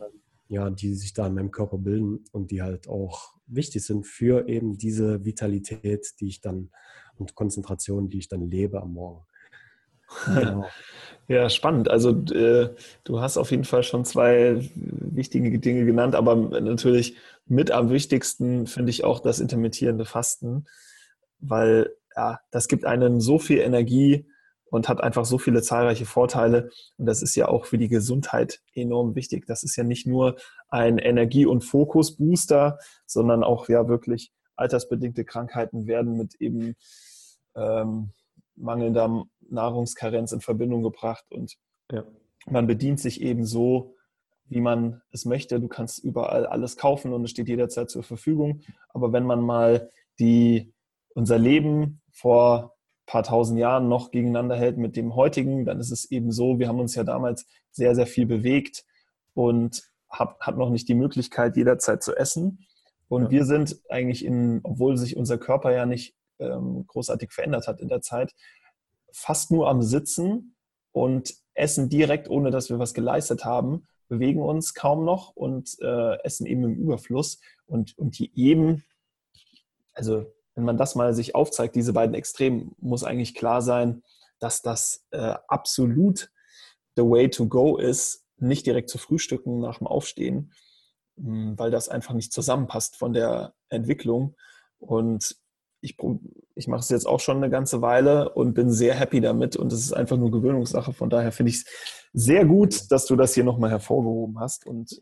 ja, die sich da in meinem Körper bilden und die halt auch wichtig sind für eben diese Vitalität, die ich dann und Konzentration, die ich dann lebe am Morgen. Genau. *laughs* Ja, spannend. Also äh, du hast auf jeden Fall schon zwei wichtige Dinge genannt, aber natürlich mit am wichtigsten finde ich auch das intermittierende Fasten, weil ja, das gibt einen so viel Energie und hat einfach so viele zahlreiche Vorteile. Und das ist ja auch für die Gesundheit enorm wichtig. Das ist ja nicht nur ein Energie- und Fokusbooster, sondern auch ja wirklich altersbedingte Krankheiten werden mit eben ähm, mangelnder Nahrungskarenz in Verbindung gebracht und ja. man bedient sich eben so, wie man es möchte. Du kannst überall alles kaufen und es steht jederzeit zur Verfügung. Aber wenn man mal die, unser Leben vor ein paar tausend Jahren noch gegeneinander hält mit dem heutigen, dann ist es eben so, wir haben uns ja damals sehr, sehr viel bewegt und hab, hat noch nicht die Möglichkeit, jederzeit zu essen. Und ja. wir sind eigentlich in, obwohl sich unser Körper ja nicht ähm, großartig verändert hat in der Zeit, fast nur am Sitzen und essen direkt, ohne dass wir was geleistet haben, bewegen uns kaum noch und äh, essen eben im Überfluss. Und, und die eben, also wenn man das mal sich aufzeigt, diese beiden Extremen, muss eigentlich klar sein, dass das äh, absolut the way to go ist, nicht direkt zu frühstücken nach dem Aufstehen, hm, weil das einfach nicht zusammenpasst von der Entwicklung. Und ich, ich mache es jetzt auch schon eine ganze Weile und bin sehr happy damit und es ist einfach nur Gewöhnungssache. Von daher finde ich es sehr gut, dass du das hier nochmal hervorgehoben hast. Und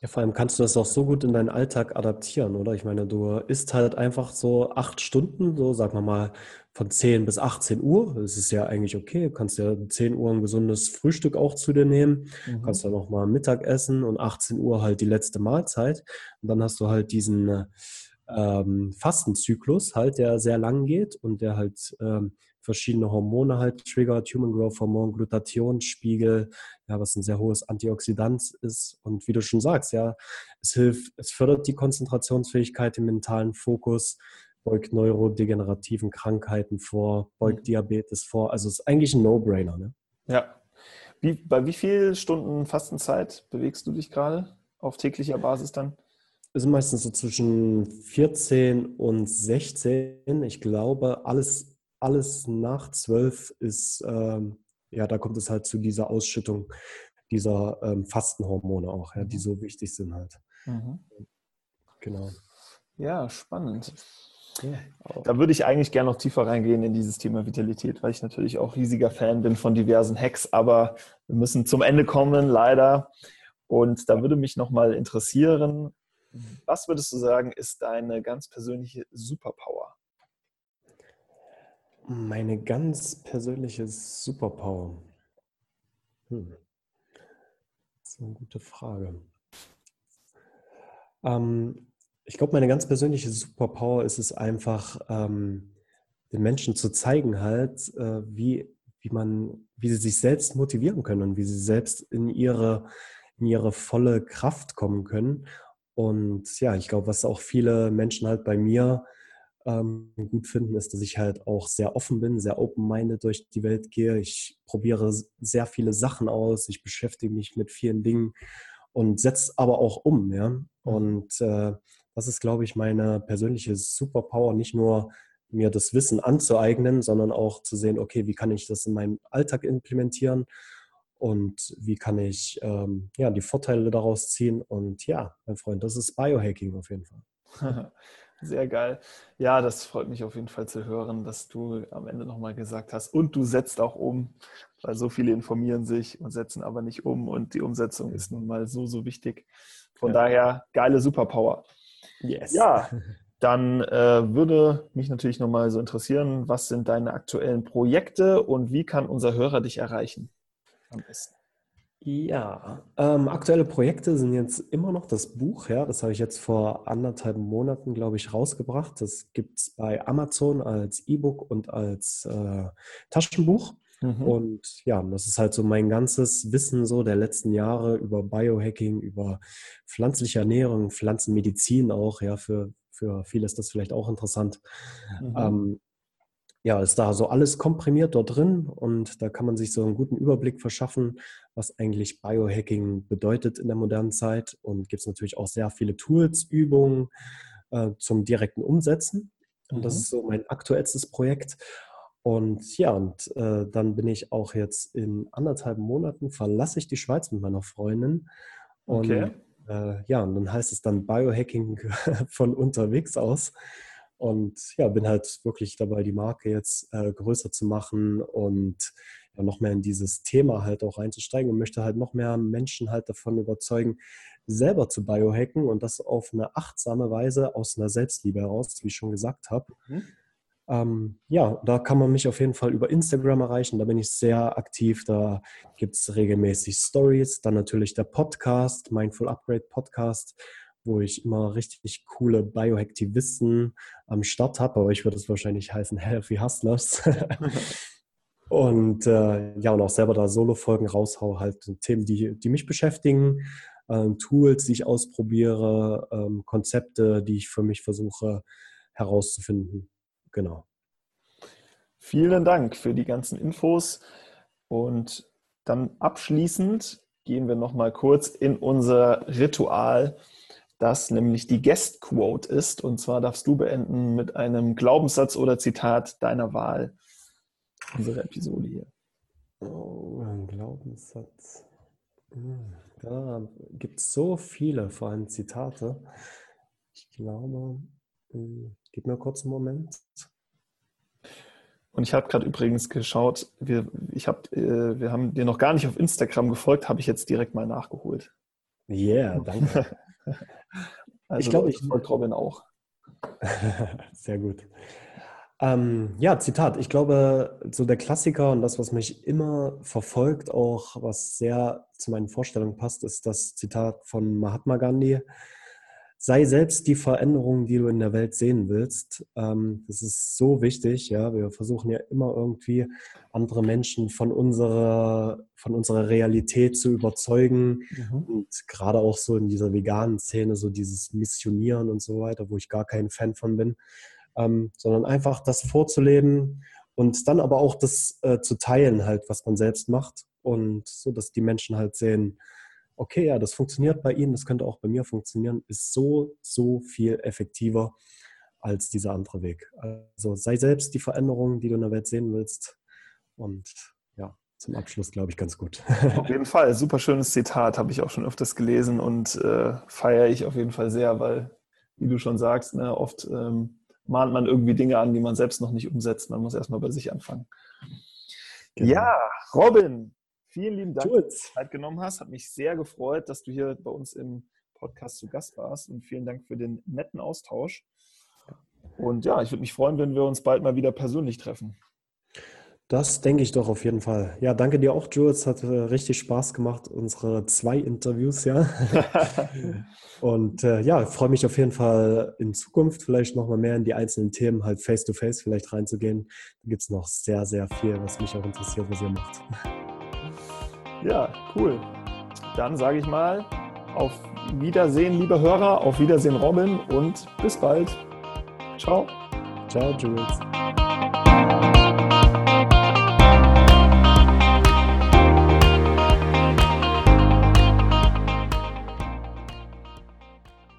ja, vor allem kannst du das auch so gut in deinen Alltag adaptieren, oder? Ich meine, du isst halt einfach so acht Stunden, so sagen wir mal von 10 bis 18 Uhr. Das ist ja eigentlich okay. Du kannst ja 10 Uhr ein gesundes Frühstück auch zu dir nehmen. Mhm. Kannst dann nochmal Mittag essen und 18 Uhr halt die letzte Mahlzeit. Und dann hast du halt diesen ähm, Fastenzyklus halt, der sehr lang geht und der halt ähm, verschiedene Hormone halt triggert, Human Growth Hormon, Glutationsspiegel, ja, was ein sehr hohes Antioxidant ist. Und wie du schon sagst, ja, es hilft, es fördert die Konzentrationsfähigkeit, den mentalen Fokus, beugt neurodegenerativen Krankheiten vor, beugt mhm. Diabetes vor. Also es ist eigentlich ein No-Brainer. Ne? Ja. Wie, bei wie vielen Stunden Fastenzeit bewegst du dich gerade auf täglicher Basis dann? Ist meistens so zwischen 14 und 16. Ich glaube, alles, alles nach 12 ist, ähm, ja, da kommt es halt zu dieser Ausschüttung dieser ähm, Fastenhormone auch, ja, die mhm. so wichtig sind halt. Mhm. Genau. Ja, spannend. Da würde ich eigentlich gerne noch tiefer reingehen in dieses Thema Vitalität, weil ich natürlich auch riesiger Fan bin von diversen Hacks, aber wir müssen zum Ende kommen, leider. Und da würde mich nochmal interessieren, was würdest du sagen, ist deine ganz persönliche Superpower? Meine ganz persönliche Superpower. Hm. Das ist eine gute Frage. Ähm, ich glaube, meine ganz persönliche Superpower ist es einfach, ähm, den Menschen zu zeigen, halt, äh, wie, wie man, wie sie sich selbst motivieren können und wie sie selbst in ihre, in ihre volle Kraft kommen können und ja, ich glaube, was auch viele Menschen halt bei mir ähm, gut finden, ist, dass ich halt auch sehr offen bin, sehr open-minded durch die Welt gehe. Ich probiere sehr viele Sachen aus, ich beschäftige mich mit vielen Dingen und setze aber auch um. Ja? Mhm. Und äh, das ist, glaube ich, meine persönliche Superpower, nicht nur mir das Wissen anzueignen, sondern auch zu sehen, okay, wie kann ich das in meinem Alltag implementieren und wie kann ich ähm, ja, die Vorteile daraus ziehen. Und ja, mein Freund, das ist Biohacking auf jeden Fall. *laughs* Sehr geil. Ja, das freut mich auf jeden Fall zu hören, dass du am Ende nochmal gesagt hast, und du setzt auch um, weil so viele informieren sich und setzen aber nicht um und die Umsetzung ist nun mal so, so wichtig. Von ja. daher geile Superpower. Yes. Ja, *laughs* dann äh, würde mich natürlich nochmal so interessieren, was sind deine aktuellen Projekte und wie kann unser Hörer dich erreichen am besten? Ja, ähm, aktuelle Projekte sind jetzt immer noch das Buch. Ja, das habe ich jetzt vor anderthalb Monaten, glaube ich, rausgebracht. Das gibt es bei Amazon als E-Book und als äh, Taschenbuch. Mhm. Und ja, das ist halt so mein ganzes Wissen so der letzten Jahre über Biohacking, über pflanzliche Ernährung, Pflanzenmedizin auch. Ja, für, für viele ist das vielleicht auch interessant. Mhm. Ähm, ja, ist da so alles komprimiert dort drin und da kann man sich so einen guten Überblick verschaffen, was eigentlich Biohacking bedeutet in der modernen Zeit. Und gibt es natürlich auch sehr viele Tools, Übungen äh, zum direkten Umsetzen. Und mhm. das ist so mein aktuellstes Projekt. Und ja, und äh, dann bin ich auch jetzt in anderthalb Monaten verlasse ich die Schweiz mit meiner Freundin. Und okay. äh, ja, und dann heißt es dann Biohacking *laughs* von unterwegs aus. Und ja, bin halt wirklich dabei, die Marke jetzt äh, größer zu machen und ja, noch mehr in dieses Thema halt auch einzusteigen und möchte halt noch mehr Menschen halt davon überzeugen, selber zu biohacken und das auf eine achtsame Weise aus einer Selbstliebe heraus, wie ich schon gesagt habe. Mhm. Ähm, ja, da kann man mich auf jeden Fall über Instagram erreichen. Da bin ich sehr aktiv. Da gibt es regelmäßig Stories. Dann natürlich der Podcast, Mindful Upgrade Podcast, wo ich immer richtig coole Bioaktivisten am Start habe, aber ich würde es wahrscheinlich heißen Healthy Hustlers. *laughs* und äh, ja, und auch selber da Solo-Folgen raushau, halt Themen, die, die mich beschäftigen, äh, Tools, die ich ausprobiere, äh, Konzepte, die ich für mich versuche herauszufinden. Genau. Vielen Dank für die ganzen Infos und dann abschließend gehen wir noch mal kurz in unser Ritual das nämlich die Guest Quote ist. Und zwar darfst du beenden mit einem Glaubenssatz oder Zitat deiner Wahl unsere Episode hier. Oh, ein Glaubenssatz. Hm, da gibt es so viele, vor allem Zitate. Ich glaube, hm, gib mir kurz einen Moment. Und ich habe gerade übrigens geschaut, wir, ich hab, äh, wir haben dir noch gar nicht auf Instagram gefolgt, habe ich jetzt direkt mal nachgeholt. Yeah, danke. *laughs* Also ich glaube, ich folge Robin auch. *laughs* Sehr gut. Ähm, ja, Zitat. Ich glaube, so der Klassiker und das, was mich immer verfolgt, auch was sehr zu meinen Vorstellungen passt, ist das Zitat von Mahatma Gandhi sei selbst die Veränderung, die du in der Welt sehen willst. Ähm, das ist so wichtig. Ja, wir versuchen ja immer irgendwie andere Menschen von unserer, von unserer Realität zu überzeugen. Mhm. Und gerade auch so in dieser veganen Szene, so dieses Missionieren und so weiter, wo ich gar kein Fan von bin, ähm, sondern einfach das vorzuleben und dann aber auch das äh, zu teilen, halt, was man selbst macht. Und so, dass die Menschen halt sehen, okay, ja, das funktioniert bei Ihnen, das könnte auch bei mir funktionieren, ist so, so viel effektiver als dieser andere Weg. Also sei selbst die Veränderung, die du in der Welt sehen willst. Und ja, zum Abschluss glaube ich ganz gut. Auf jeden Fall, super schönes Zitat, habe ich auch schon öfters gelesen und äh, feiere ich auf jeden Fall sehr, weil, wie du schon sagst, ne, oft ähm, mahnt man irgendwie Dinge an, die man selbst noch nicht umsetzt. Man muss erstmal bei sich anfangen. Genau. Ja, Robin, Vielen lieben Dank, dass du Zeit genommen hast. Hat mich sehr gefreut, dass du hier bei uns im Podcast zu Gast warst und vielen Dank für den netten Austausch. Und ja, ich würde mich freuen, wenn wir uns bald mal wieder persönlich treffen. Das denke ich doch auf jeden Fall. Ja, danke dir auch, Jules. Hat äh, richtig Spaß gemacht, unsere zwei Interviews, ja. *laughs* und äh, ja, freue mich auf jeden Fall in Zukunft vielleicht nochmal mehr in die einzelnen Themen halt face-to-face -face vielleicht reinzugehen. Da gibt es noch sehr, sehr viel, was mich auch interessiert, was ihr macht. Ja, cool. Dann sage ich mal auf Wiedersehen, liebe Hörer, auf Wiedersehen, Robin und bis bald. Ciao. Ciao, Jules.